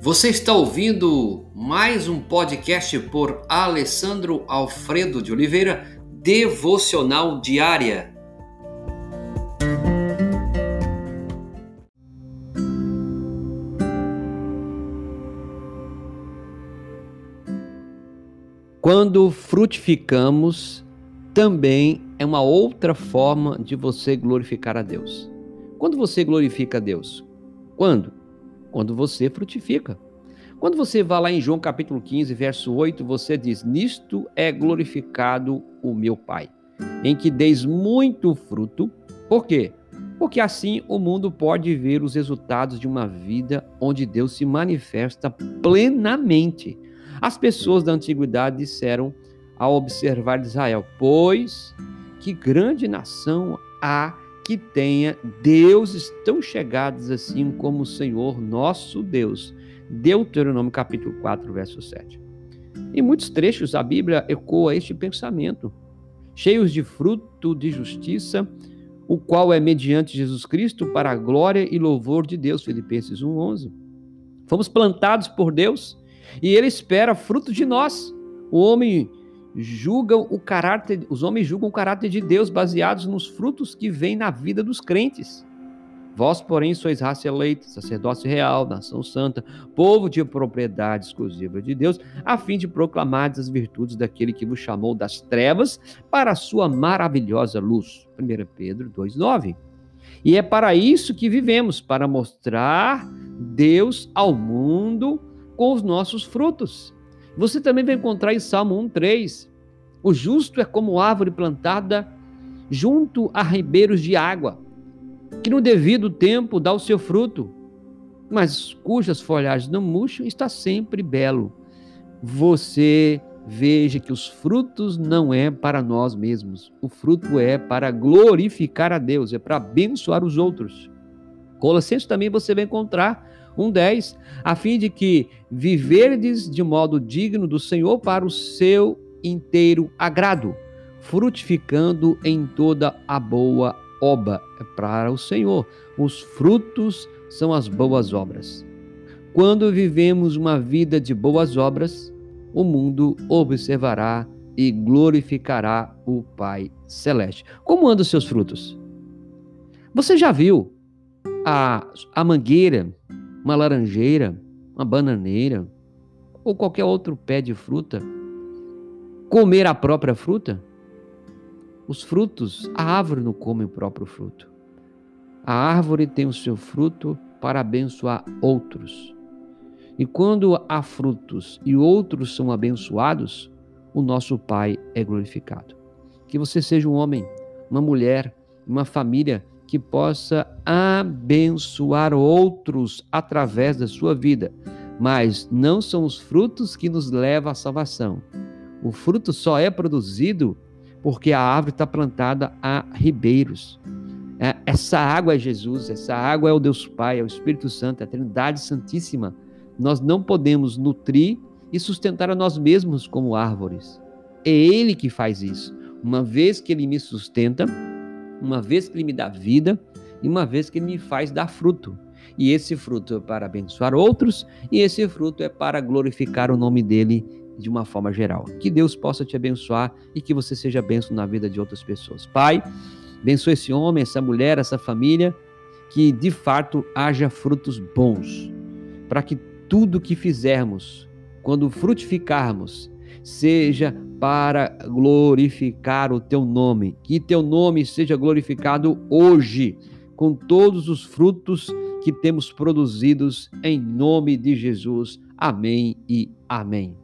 Você está ouvindo mais um podcast por Alessandro Alfredo de Oliveira, Devocional Diária. Quando frutificamos, também é uma outra forma de você glorificar a Deus. Quando você glorifica a Deus? Quando? Quando você frutifica. Quando você vai lá em João capítulo 15, verso 8, você diz: Nisto é glorificado o meu Pai, em que deis muito fruto. Por quê? Porque assim o mundo pode ver os resultados de uma vida onde Deus se manifesta plenamente. As pessoas da antiguidade disseram ao observar Israel: Pois que grande nação há que tenha deuses tão chegados assim como o Senhor nosso Deus. Deuteronômio capítulo 4, verso 7. Em muitos trechos a Bíblia ecoa este pensamento, cheios de fruto de justiça, o qual é mediante Jesus Cristo para a glória e louvor de Deus. Filipenses 1:11. Fomos plantados por Deus e ele espera fruto de nós. O homem julgam o caráter, os homens julgam o caráter de Deus baseados nos frutos que vêm na vida dos crentes. Vós, porém, sois raça eleita, sacerdócio real, nação santa, povo de propriedade exclusiva de Deus, a fim de proclamar as virtudes daquele que vos chamou das trevas para a sua maravilhosa luz. 1 Pedro 2,9. E é para isso que vivemos, para mostrar Deus ao mundo com os nossos frutos. Você também vai encontrar em Salmo 1,3: O justo é como árvore plantada junto a ribeiros de água, que no devido tempo dá o seu fruto, mas cujas folhagens não murcham, está sempre belo. Você veja que os frutos não é para nós mesmos, o fruto é para glorificar a Deus, é para abençoar os outros. Colossenses também você vai encontrar 1,10, a fim de que viverdes de modo digno do Senhor para o seu inteiro agrado, frutificando em toda a boa obra para o Senhor. Os frutos são as boas obras. Quando vivemos uma vida de boas obras, o mundo observará e glorificará o Pai Celeste. Como andam os seus frutos? Você já viu a, a mangueira uma laranjeira, uma bananeira ou qualquer outro pé de fruta, comer a própria fruta? Os frutos, a árvore não come o próprio fruto. A árvore tem o seu fruto para abençoar outros. E quando há frutos e outros são abençoados, o nosso Pai é glorificado. Que você seja um homem, uma mulher, uma família que possa abençoar outros através da sua vida. Mas não são os frutos que nos levam à salvação. O fruto só é produzido porque a árvore está plantada a ribeiros. É, essa água é Jesus, essa água é o Deus Pai, é o Espírito Santo, é a Trindade Santíssima. Nós não podemos nutrir e sustentar a nós mesmos como árvores. É Ele que faz isso. Uma vez que Ele me sustenta, uma vez que Ele me dá vida e uma vez que Ele me faz dar fruto. E esse fruto é para abençoar outros e esse fruto é para glorificar o nome dEle de uma forma geral. Que Deus possa te abençoar e que você seja benção na vida de outras pessoas. Pai, abençoe esse homem, essa mulher, essa família, que de fato haja frutos bons, para que tudo que fizermos, quando frutificarmos, seja para glorificar o teu nome. Que teu nome seja glorificado hoje, com todos os frutos que temos produzidos, em nome de Jesus. Amém e amém.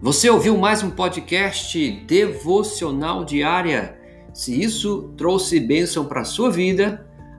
Você ouviu mais um podcast devocional diária? Se isso trouxe bênção para a sua vida,